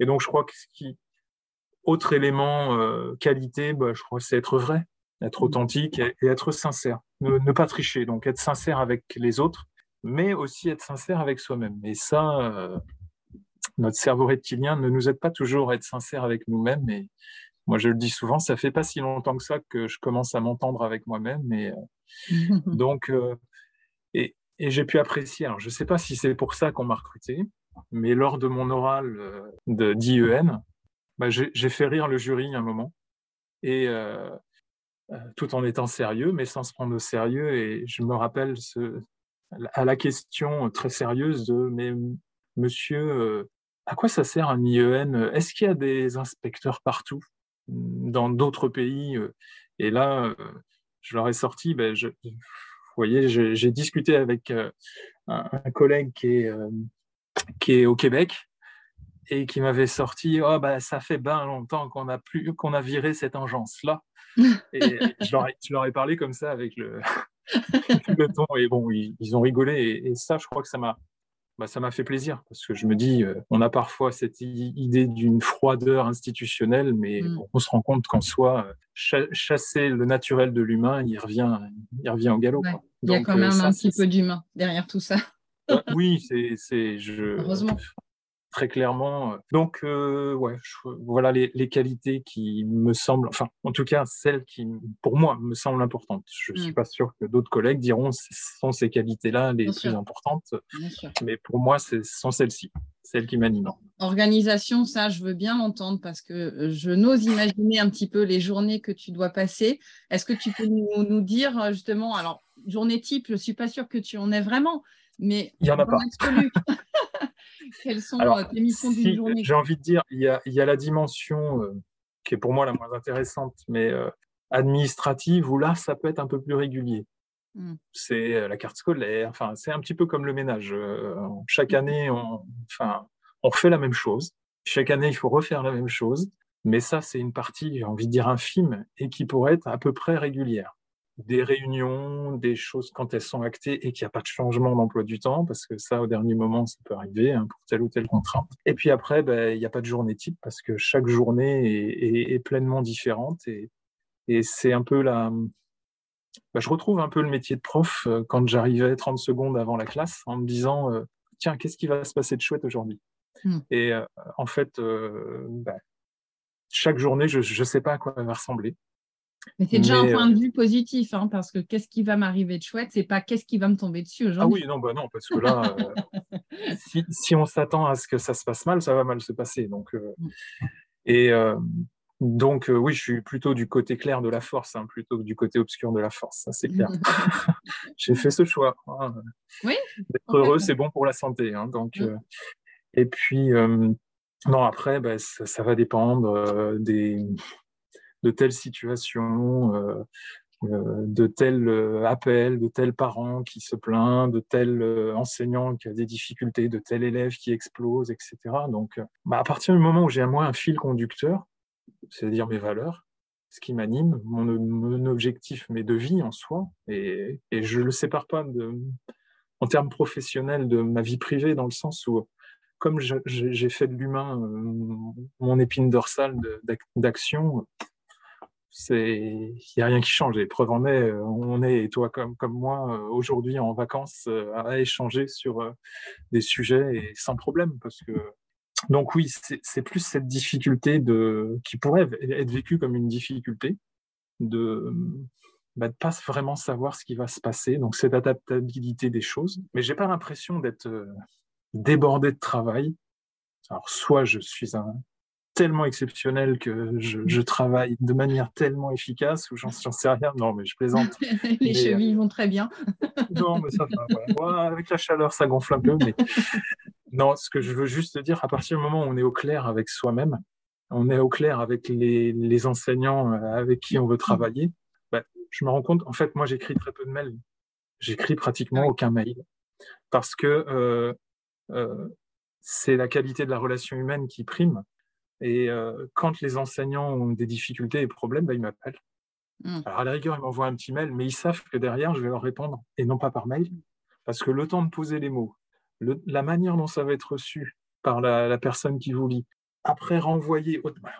Et donc, je crois que ce qui, autre élément euh, qualité, bah, je crois, c'est être vrai, être mmh. authentique et, être sincère. Ne, pas tricher, donc être sincère avec les autres, mais aussi être sincère avec soi-même. Et ça, euh, notre cerveau reptilien ne nous aide pas toujours à être sincère avec nous-mêmes. Et moi, je le dis souvent, ça fait pas si longtemps que ça que je commence à m'entendre avec moi-même. Et euh, donc, et, et j'ai pu apprécier. Alors, je ne sais pas si c'est pour ça qu'on m'a recruté, mais lors de mon oral euh, d'IEN, bah, j'ai fait rire le jury un moment, et euh, euh, tout en étant sérieux, mais sans se prendre au sérieux. Et je me rappelle à la question très sérieuse de mais monsieur, à quoi ça sert un IEN Est-ce qu'il y a des inspecteurs partout dans d'autres pays? Et là, je leur ai sorti, ben, je, vous voyez, j'ai discuté avec euh, un, collègue qui est, euh, qui est au Québec et qui m'avait sorti oh, bah, ça fait bien longtemps qu'on a, plus, qu'on a viré cette engeance-là. Et je leur, ai, parlé comme ça avec le, le ton. Et bon, ils, ont rigolé. et, ça, je crois que ça m'a, bah, ça m'a fait plaisir parce que je me dis, euh, on a parfois cette idée d'une froideur institutionnelle, mais mm. on se rend compte qu'en soi, euh, chasser le naturel de l'humain, il revient, il revient au galop. Il y a quand euh, même un petit peu d'humain derrière tout ça. oui, c'est, je, heureusement très clairement. Donc, euh, ouais, voilà les, qualités qui me semblent, enfin, en tout cas, celles qui, pour moi, me semblent importantes. Je ne suis mm. pas sûr que d'autres collègues diront ce sont ces qualités-là les plus importantes, mais pour moi, ce sont celles-ci, celles qui m'animent. Organisation, ça, je veux bien l'entendre parce que euh, je n'ose imaginer un petit peu les journées que tu dois passer. Est-ce que tu peux nous, dire euh, justement, alors, journée type, je ne suis pas sûre que tu en aies vraiment, mais il n'y en a pas. Quelles sont euh, tes missions d'une journée? J'ai envie de dire, il y a, il y a la dimension euh, qui est pour moi la moins intéressante, mais euh, administrative, où là, ça peut être un peu plus régulier. Hmm. C'est la carte scolaire, enfin, c'est un petit peu comme le ménage. chaque hmm. année, on, enfin, on refait la même chose. Chaque année, il faut refaire la même chose. Mais ça, c'est une partie, j'ai envie de dire, infime et qui pourrait être à peu près régulière des réunions, des choses quand elles sont actées et qu'il n'y a pas de changement d'emploi du temps, parce que ça, au dernier moment, ça peut arriver hein, pour telle ou telle contrainte. Et puis après, ben, il n'y a pas de journée type, parce que chaque journée est, pleinement différente. Et, c'est un peu la... Ben, je retrouve un peu le métier de prof euh, quand j'arrivais 30 secondes avant la classe en me disant, euh, tiens, qu'est-ce qui va se passer de chouette aujourd'hui hmm. Et euh, en fait, ben, chaque journée, je ne sais pas à quoi elle va ressembler. Mais c'est déjà un point de euh, vue positif, hein, parce que qu'est-ce qui va m'arriver de chouette, c'est pas qu'est-ce qui va me tomber dessus aujourd'hui. Ah oui, non, bah non, parce que là, euh, si, on s'attend à ce que ça se passe mal, ça va mal se passer. Donc, euh, mm. et donc, oui, je suis plutôt du côté clair de la force, hein, plutôt que du côté obscur de la force, ça c'est clair. J'ai fait ce choix. Hein. Oui. D'être heureux, c'est bon pour la santé. donc, mm. et puis, non, après, bah, ça, va dépendre des de telles situations, euh, euh, de tels euh, appels, de tels parents qui se plaignent, de tels enseignants qui ont des difficultés, de tels élèves qui explosent, etc. Donc, bah, à partir du moment où j'ai à moi un fil conducteur, c'est-à-dire mes valeurs, ce qui m'anime, mon, objectif, mais de vie en soi, et, je ne le sépare pas en termes professionnels de ma vie privée, dans le sens où, comme j'ai fait de l'humain mon épine dorsale d'action, il n'y a rien qui change. Et preuve en est, euh, on est, toi comme, comme moi, euh, aujourd'hui en vacances euh, à échanger sur des sujets et sans problème, parce que donc oui, c'est plus cette difficulté de, qui pourrait être vécue comme une difficulté de bah, de pas vraiment savoir ce qui va se passer. Donc cette adaptabilité des choses. Mais j'ai pas l'impression d'être débordé de travail. Alors soit je suis un tellement exceptionnel que je, travaille de manière tellement efficace ou j'en sais rien. Non, mais je plaisante. Les chevilles vont très bien. non, mais ça va. avec la chaleur, ça gonfle un peu. Mais non, ce que je veux juste dire, à partir du moment où on est au clair avec soi-même, on est au clair avec les, enseignants euh, avec qui on veut travailler, bah, je me rends compte, en fait, moi, j'écris très peu de mails. J'écris pratiquement aucun mail parce que euh, euh, c'est la qualité de la relation humaine qui prime. Et quand les enseignants ont des difficultés et problèmes, bah, ils m'appellent. Mmh. Alors, à la rigueur, ils m'envoient un petit mail, mais ils savent que derrière, je vais leur répondre, et non pas par mail, parce que le temps de poser les mots, la manière dont ça va être reçu par la, personne qui vous lit, après renvoyer, bah,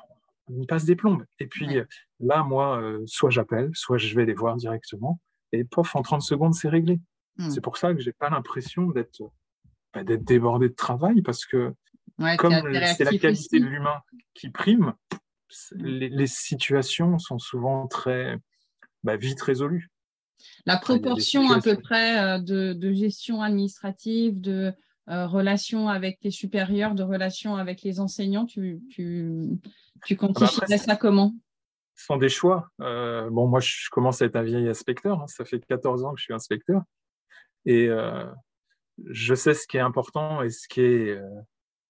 on passe des plombes. Et puis là, moi, euh, soit j'appelle, soit je vais les voir directement, et pof, en 30 secondes, c'est réglé. Mmh. C'est pour ça que j'ai pas l'impression d'être bah, d'être débordé de travail, parce que comme c'est la qualité de l'humain qui prime, les, situations sont souvent très bah, vite résolues. La proportion à peu près euh, de, gestion administrative, de euh, relations avec tes supérieurs, de relations avec les enseignants, tu, tu, tu ah bah ça comment? Ce sont des choix. Euh, bon, moi, je commence à être un vieil inspecteur. Hein. ça fait 14 ans que je suis inspecteur. Et je sais ce qui est important et ce qui est,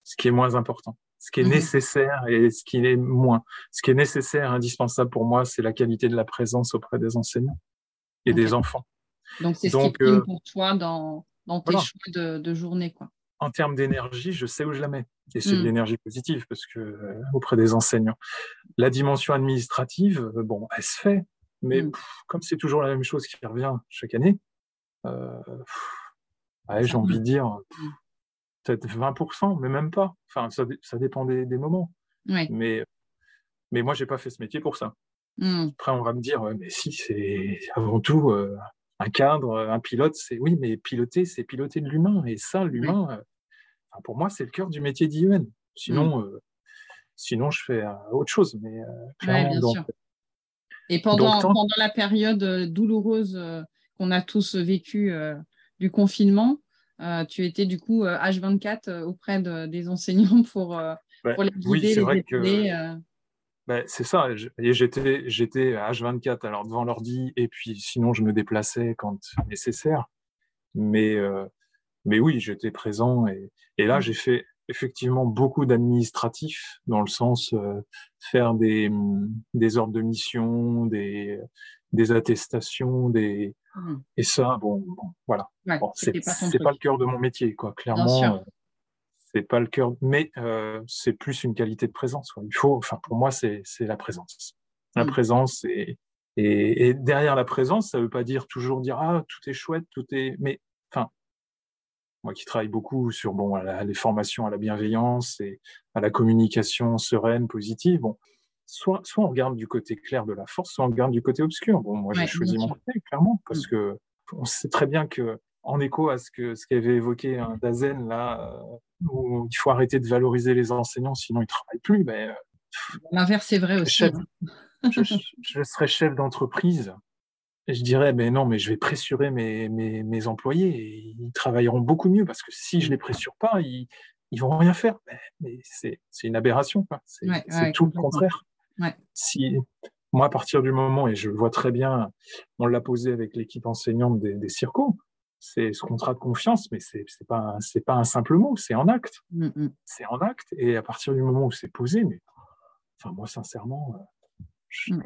ce qui est moins important ce qui est mmh nécessaire et ce qui est moins. Ce qui est nécessaire, indispensable pour moi, c'est la qualité de la présence auprès des enseignants et des enfants. Donc, c'est ce qui prime euh, pour toi dans, dans tes choix de, journée. Quoi. En termes d'énergie, je sais où je la mets. Et c'est de mmh. l'énergie positive parce que euh, auprès des enseignants. La dimension administrative, euh, bon, elle se fait. Mais mmh. comme c'est toujours la même chose qui revient chaque année, j'ai envie de dire mmh. Peut-être 20%, mais même pas. Enfin, ça, ça dépend des, des moments. Mais, mais moi, j'ai pas fait ce métier pour ça. Mmh. Après, on va me dire, mais si, c'est avant tout euh, un cadre, un pilote, c'est oui, mais piloter, c'est piloter de l'humain. Et ça, l'humain, euh, pour moi, c'est le cœur du métier d'IUN. Sinon, euh, sinon, je fais autre chose. Mais Et pendant, pendant la période douloureuse qu'on a tous vécue du confinement, tu étais du coup H24 auprès des enseignants pour, pour les guider, oui, les aider. Ben, c'est ça. J'étais, j'étais H24, alors devant l'ordi, et puis sinon je me déplaçais quand nécessaire. Mais, euh, mais oui, j'étais présent. Et, et là, mmh. j'ai fait effectivement beaucoup d'administratifs, dans le sens euh, faire des, des ordres de mission, des, des attestations, des mmh. et ça, bon, voilà. bon, c'est pas, pas, le cœur de mon métier, quoi. Clairement, c'est pas le cœur, mais euh, c'est plus une qualité de présence. Il faut, enfin pour moi, c'est la présence. La mm. présence et, et, derrière la présence, ça veut pas dire toujours dire ah tout est chouette, tout est, mais enfin moi qui travaille beaucoup sur bon les formations à la bienveillance et à la communication sereine, positive, bon soit soit on regarde du côté clair de la force, soit on regarde du côté obscur. Bon moi j'ai choisi mon côté clairement parce mm. que on sait très bien que en écho à ce que ce qu'avait évoqué un Dazen là, euh, où il faut arrêter de valoriser les enseignants, sinon ils travaillent plus. Ben, euh, L'inverse est vrai aussi. Hein. je, je, serais chef d'entreprise et je dirais, mais non, mais je vais pressurer mes, mes, mes, employés et ils travailleront beaucoup mieux parce que si je les pressure pas, ils, ils vont rien faire. Mais, c'est une aberration. C'est tout le contraire. Si, moi, à partir du moment, et je le vois très bien, on l'a posé avec l'équipe enseignante des, des circos, c'est ce contrat de confiance, mais c'est n'est pas un simple mot, c'est en acte, mmh, mmh. c'est en acte. Et à partir du moment où c'est posé, mais enfin moi sincèrement, euh,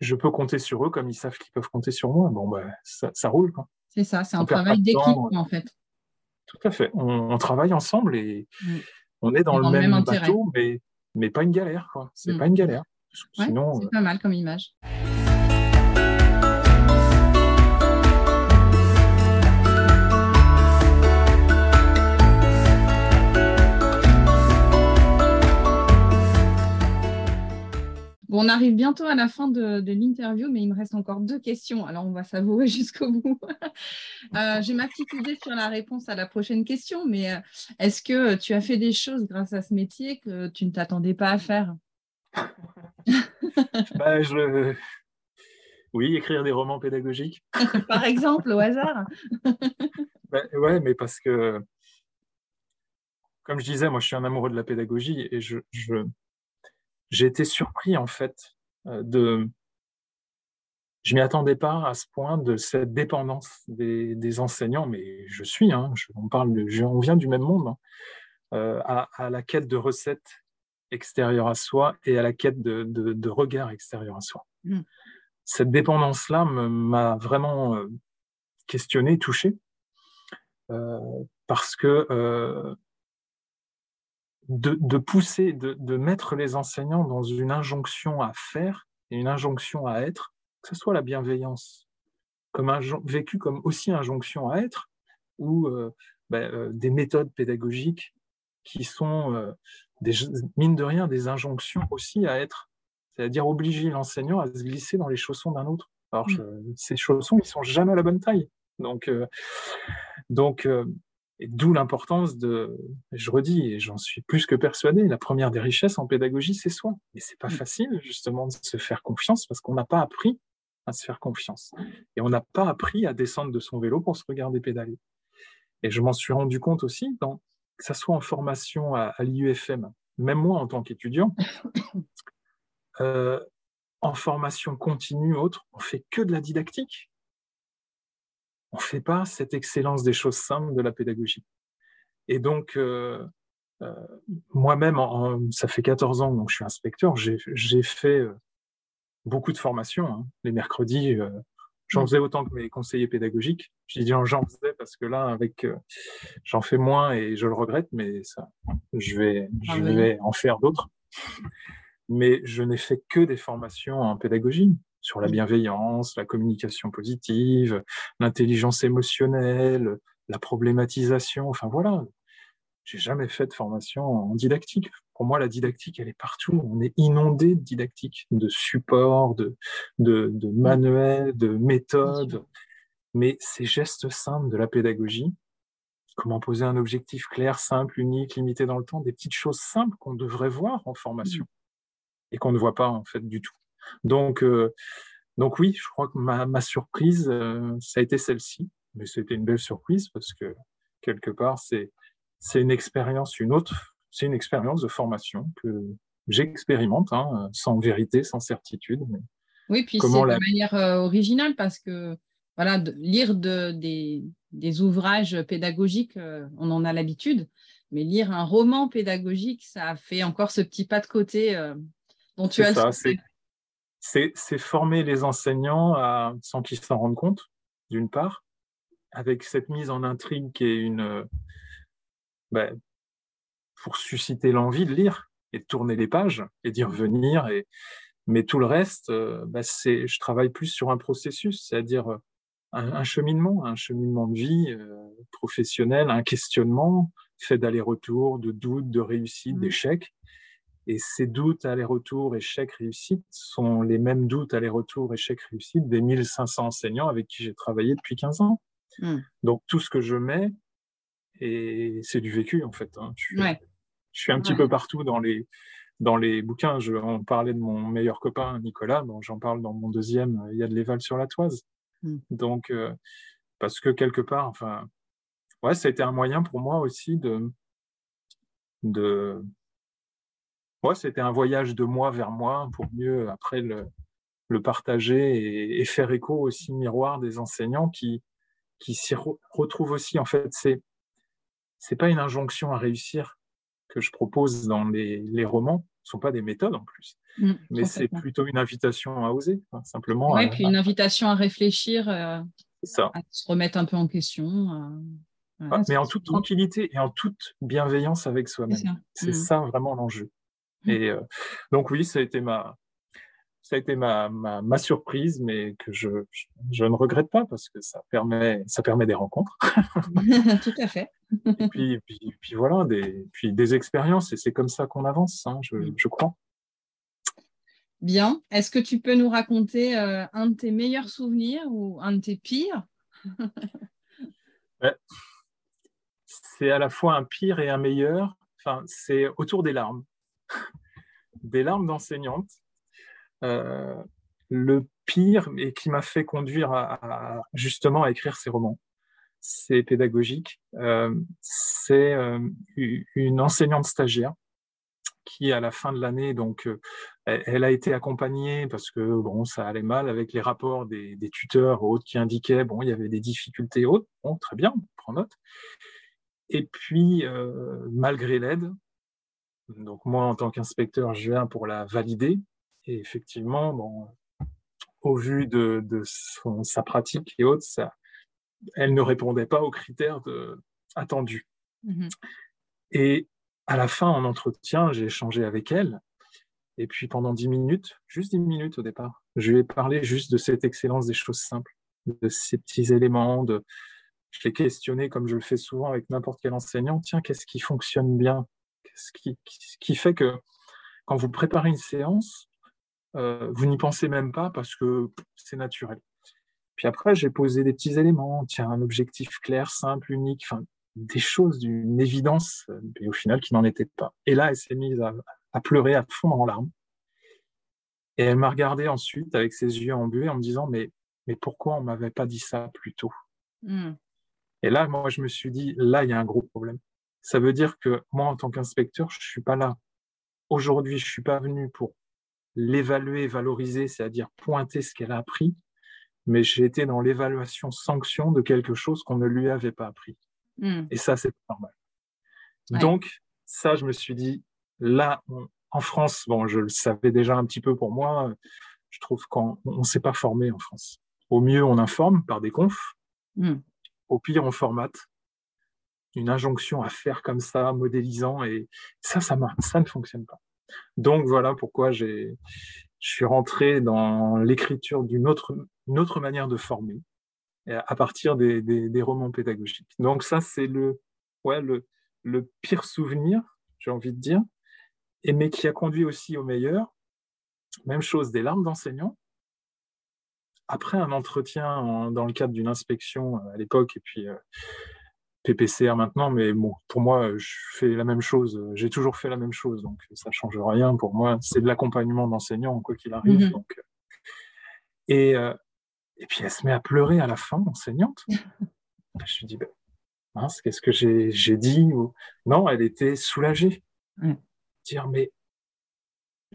je, peux compter sur eux comme ils savent qu'ils peuvent compter sur moi. Bon ben ça, roule. C'est ça, c'est un travail d'équipe en fait. Tout à fait. On, travaille ensemble et on est dans, le, même, bateau, mais mais pas une galère quoi. C'est pas une galère. Sinon, c'est euh, pas mal comme image. Bon, on arrive bientôt à la fin de, l'interview, mais il me reste encore deux questions. Alors, on va savourer jusqu'au bout. Euh, j'ai ma petite idée sur la réponse à la prochaine question, mais euh, est-ce que tu as fait des choses grâce à ce métier que tu ne t'attendais pas à faire? Bah, je... Oui, écrire des romans pédagogiques. Par exemple, au hasard. bah, ouais, mais parce que, comme je disais, moi, je suis un amoureux de la pédagogie et je, j'ai été surpris en fait euh, de. Je m'y attendais pas à ce point de cette dépendance des, enseignants, mais je suis. Hein, on parle, de, on vient du même monde. Hein, euh, à, la quête de recettes extérieures à soi et à la quête de, de, regards extérieurs à soi. Mmh. Cette dépendance-là m'a vraiment euh, questionné, touché, parce que de, pousser, de, mettre les enseignants dans une injonction à faire et une injonction à être, que ce soit la bienveillance comme vécue comme aussi injonction à être, ou euh, ben, euh, des méthodes pédagogiques qui sont, euh, des, mine de rien, des injonctions aussi à être, c'est-à-dire obliger l'enseignant à se glisser dans les chaussons d'un autre. Alors, mmh. ces chaussons, ils sont jamais à la bonne taille. Donc, donc et d'où l'importance de, je redis, et j'en suis plus que persuadé, la première des richesses en pédagogie, c'est soi. Et c'est pas mm. facile, justement, de se faire confiance parce qu'on n'a pas appris à se faire confiance. Et on n'a pas appris à descendre de son vélo pour se regarder pédaler. Et je m'en suis rendu compte aussi, dans, que ça soit en formation à, l'IUFM, même moi en tant qu'étudiant, euh, en formation continue, autre, on fait que de la didactique on ne fait pas cette excellence des choses simples de la pédagogie. Et donc, euh, euh, moi-même, ça fait 14 ans que je suis inspecteur, j'ai fait euh, beaucoup de formations. Hein. Les mercredis, j'en faisais autant que mes conseillers pédagogiques. J'ai dit j'en faisais parce que là, avec, j'en fais moins et je le regrette, mais ça, je vais, je ah vais en faire d'autres. Mais je n'ai fait que des formations en pédagogie sur la bienveillance, la communication positive, l'intelligence émotionnelle, la problématisation. Enfin voilà, j'ai jamais fait de formation en didactique. Pour moi, la didactique, elle est partout. On est inondé de didactique, de supports, de, de, de manuels, de méthodes. Mais ces gestes simples de la pédagogie, comment poser un objectif clair, simple, unique, limité dans le temps, des petites choses simples qu'on devrait voir en formation mmh. et qu'on ne voit pas en fait du tout. Donc, euh, donc oui, je crois que ma, surprise, euh, ça a été celle-ci. Mais c'était une belle surprise parce que quelque part, c'est c'est une expérience, une autre, c'est une expérience de formation que j'expérimente, hein, sans vérité, sans certitude. oui, puis c'est de manière euh, originale parce que voilà, lire de, des, des, ouvrages pédagogiques, on en a l'habitude, mais lire un roman pédagogique, ça fait encore ce petit pas de côté dont tu as ça, c'est former les enseignants à, sans qu'ils s'en rendent compte, d'une part, avec cette mise en intrigue qui est une. Euh, ben, pour susciter l'envie de lire et de tourner les pages et d'y revenir. Et, mais tout le reste, euh, c'est, je travaille plus sur un processus, c'est-à-dire euh, un, cheminement, un cheminement de vie professionnel, un questionnement fait d'aller-retour, de doutes, de réussite, mmh. d'échecs. Et ces doutes aller-retour, échec, réussite sont les mêmes doutes aller-retour, échec, réussite des 1500 enseignants avec qui j'ai travaillé depuis 15 ans. Hmm. Donc tout ce que je mets, et c'est du vécu en fait. Hein. Je, suis un petit peu partout dans les, dans les bouquins. Je, on parlait de mon meilleur copain Nicolas, bon, j'en parle dans mon deuxième, il y a de l'éval sur la toise. Hmm. Donc, euh, parce que quelque part, enfin, ouais, ça a été un moyen pour moi aussi de, de, moi, c'était un voyage de moi vers moi pour mieux après le, le partager et, faire écho aussi miroir des enseignants qui, qui s'y retrouvent aussi. En fait, c'est c'est pas une injonction à réussir que je propose dans les, les romans. Ce sont pas des méthodes en plus, mmh, mais c'est plutôt une invitation à oser, simplement. Oui, puis une invitation à réfléchir, euh, ça. à se remettre un peu en question. mais en toute tranquillité et en toute bienveillance avec soi-même. C'est ça. Mmh. vraiment l'enjeu. Et euh, donc oui, ça a été ma, ça a été ma, ma, surprise, mais que je, je, ne regrette pas parce que ça permet, ça permet des rencontres. Tout à fait. et puis, puis, puis, voilà, des, puis des expériences, et c'est comme ça qu'on avance, hein, je, mmh. je, crois. Bien. Est-ce que tu peux nous raconter un de tes meilleurs souvenirs ou un de tes pires? C'est à la fois un pire et un meilleur. Enfin, c'est autour des larmes. Des larmes d'enseignante. Euh, le pire et qui m'a fait conduire à, justement à écrire ces romans, c'est pédagogique. Euh, c'est euh, une enseignante stagiaire qui, à la fin de l'année, donc, elle, a été accompagnée parce que bon, ça allait mal avec les rapports des, des tuteurs autres qui indiquaient bon, il y avait des difficultés autres. Très bien, on prend note. Et puis, malgré l'aide, donc moi, en tant qu'inspecteur, je viens pour la valider. Et effectivement, bon, au vu de, sa pratique et autres, ça, elle ne répondait pas aux critères de, attendus. Mmh et à la fin, en entretien, j'ai échangé avec elle. Et puis pendant dix minutes, juste dix minutes au départ, je lui ai parlé juste de cette excellence des choses simples, de ces petits éléments. De... Je l'ai questionné comme je le fais souvent avec n'importe quel enseignant. Tiens, qu'est-ce qui fonctionne bien? Ce qui, fait que quand vous préparez une séance, euh, vous n'y pensez même pas parce que c'est naturel. Puis après, j'ai posé des petits éléments, tiens, un objectif clair, simple, unique, enfin, des choses d'une évidence, mais au final qui n'en était pas. Et là, elle s'est mise à, pleurer à fond en larmes. Et elle m'a regardé ensuite avec ses yeux embués en me disant, mais, mais pourquoi on m'avait pas dit ça plus tôt? Hmm. Et là, moi, je me suis dit, là, il y a un gros problème. Ça veut dire que moi, en tant qu'inspecteur, je suis pas là. Aujourd'hui, je suis pas venu pour l'évaluer, valoriser, c'est-à-dire pointer ce qu'elle a appris, mais j'ai été dans l'évaluation sanction de quelque chose qu'on ne lui avait pas appris. Hmm. Et ça, c'est normal. Donc, ça, je me suis dit, là, en France, bon, je le savais déjà un petit peu pour moi, je trouve qu'on ne s'est pas formé en France. Au mieux, on informe par des confs. Hmm. Au pire, on formate une injonction à faire comme ça, modélisant, et ça, ça, ne fonctionne pas. Donc voilà pourquoi je suis rentré dans l'écriture d'une autre, autre manière de former, à partir des, romans pédagogiques. Donc ça, c'est le, ouais, le, le pire souvenir, j'ai envie de dire, et mais qui a conduit aussi au meilleur. Même chose, des larmes d'enseignants. Après un entretien dans le cadre d'une inspection à l'époque, et puis euh, PPCR maintenant, mais bon, pour moi, je fais la même chose. J'ai toujours fait la même chose, donc ça change rien. Pour moi, c'est de l'accompagnement d'enseignants, quoi qu'il arrive. Mhm. Donc, et, euh, et puis elle se met à pleurer à la fin, enseignante. je lui dis, ben, mince, qu'est-ce que j'ai dit Non, elle était soulagée. Dire, mais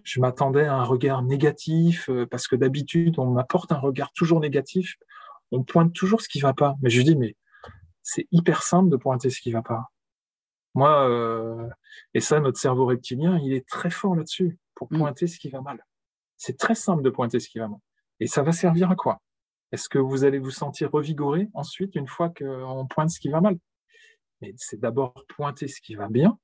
je m'attendais à un regard négatif, euh, parce que d'habitude, on m'apporte un regard toujours négatif. On pointe toujours ce qui va pas. Mais je lui dis, mais c'est hyper simple de pointer ce qui va pas. Moi, euh, et ça, notre cerveau reptilien, il est très fort là-dessus pour mm. pointer ce qui va mal. C'est très simple de pointer ce qui va mal. Et ça va servir à quoi? Est-ce que vous allez vous sentir revigoré ensuite une fois qu'on pointe ce qui va mal? Mais c'est d'abord pointer ce qui va bien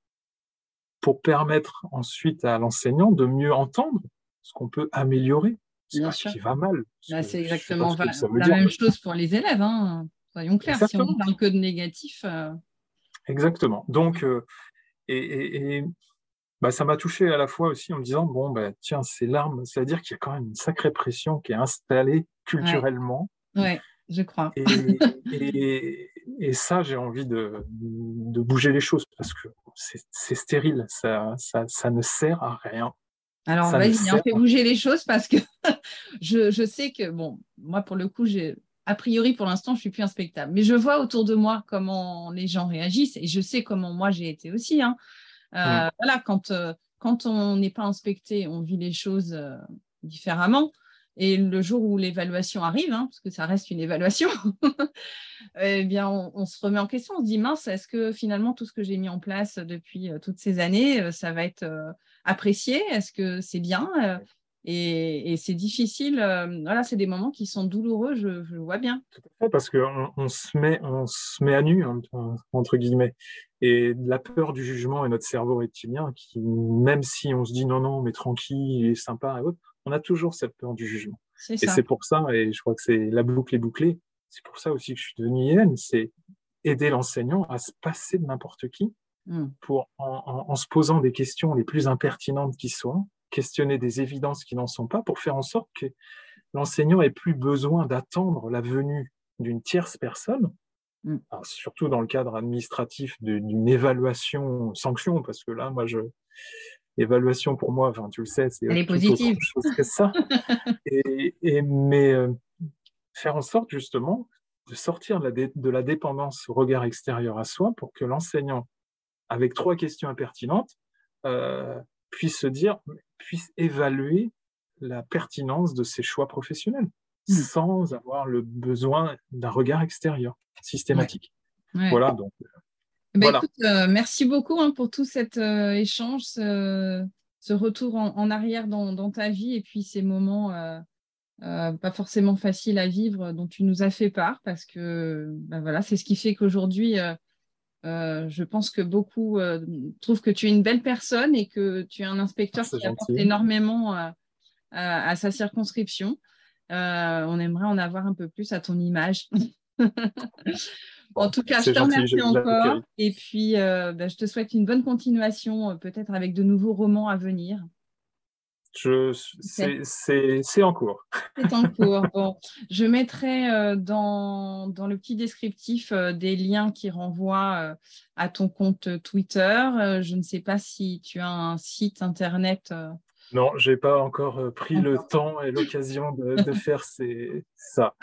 pour permettre ensuite à l'enseignant de mieux entendre ce qu'on peut améliorer, ce qui va mal. Bah, c'est exactement la même chose pour les élèves. Hein. Soyons clairs, si on parle que de négatif. Euh, Exactement. Donc, euh, et, bah, ça m'a touché à la fois aussi en me disant bon, bah, tiens, ces larmes, c'est-à-dire qu'il y a quand même une sacrée pression qui est installée culturellement. Oui, je crois. Et, ça, j'ai envie de, bouger les choses parce que c'est stérile, ça, ça, ne sert à rien. Alors, vas-y, on fait bouger les choses parce que je, je, sais que, bon, moi, pour le coup, j'ai a priori, pour l'instant, je suis plus inspectable. Mais je vois autour de moi comment les gens réagissent et je sais comment moi j'ai été aussi. Hein. Euh, voilà, quand, euh, quand on n'est pas inspecté, on vit les choses euh, différemment. Et le jour où l'évaluation arrive, hein, parce que ça reste une évaluation, eh bien, on, se remet en question. On se dit mince, est-ce que finalement tout ce que j'ai mis en place depuis toutes ces années, ça va être apprécié? Est-ce que c'est bien? Et, c'est difficile. Euh, voilà, c'est des moments qui sont douloureux, je, je vois bien. Tout à fait, parce qu'on on se, met, on se met à nu, hein, entre guillemets. Et la peur du jugement et notre cerveau reptilien, qui, même si on se dit non, non, mais tranquille et sympa et autres, on a toujours cette peur du jugement. Et c'est pour ça, et je crois que c'est la boucle est bouclée, c'est pour ça aussi que je suis devenu IN, c'est aider l'enseignant à se passer de n'importe qui, mmh. pour en, en, en, se posant des questions les plus impertinentes qui soient, questionner des évidences qui n'en sont pas pour faire en sorte que l'enseignant ait plus besoin d'attendre la venue d'une tierce personne, mm. surtout dans le cadre administratif d'une évaluation sanction, parce que là, moi, je, évaluation pour moi, enfin, tu le sais, c'est positive. chose que ça. et, mais euh, faire en sorte justement de sortir de la, dépendance au regard extérieur à soi pour que l'enseignant, avec trois questions impertinentes, euh, puisse se dire, puisse évaluer la pertinence de ses choix professionnels mmh. sans avoir le besoin d'un regard extérieur systématique. Voilà, donc. Eh ben, écoute, euh, merci beaucoup hein, pour tout cet euh, échange, ce, retour en, arrière dans, ta vie et puis ces moments euh, pas forcément faciles à vivre dont tu nous as fait part parce que ben voilà, c'est ce qui fait qu'aujourd'hui, je pense que beaucoup trouvent que tu es une belle personne et que tu es un inspecteur qui apporte énormément à, sa circonscription. Euh, on aimerait en avoir un peu plus à ton image. en tout cas, je te remercie encore. Et puis, euh, bah, je te souhaite une bonne continuation, euh, peut-être avec de nouveaux romans à venir. C'est en cours. C'est en cours. Bon, je mettrai dans, dans, le petit descriptif des liens qui renvoient à ton compte Twitter. je ne sais pas si tu as un site internet non, j'ai pas encore euh, pris le temps et l'occasion de, faire ça.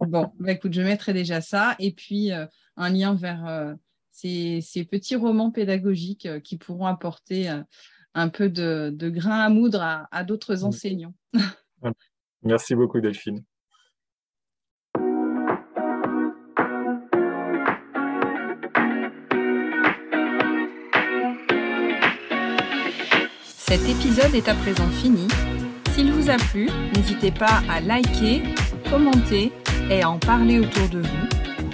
Bon, bah, écoute, je mettrai déjà ça et puis euh, un lien vers euh, ces, petits romans pédagogiques qui pourront apporter un peu de, grain à moudre à d'autres enseignants. Merci beaucoup, Delphine. Cet épisode est à présent fini. S'il vous a plu, n'hésitez pas à liker, commenter et à en parler autour de vous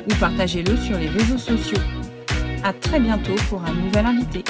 ou partagez-le sur les réseaux sociaux. À très bientôt pour un nouvel invité.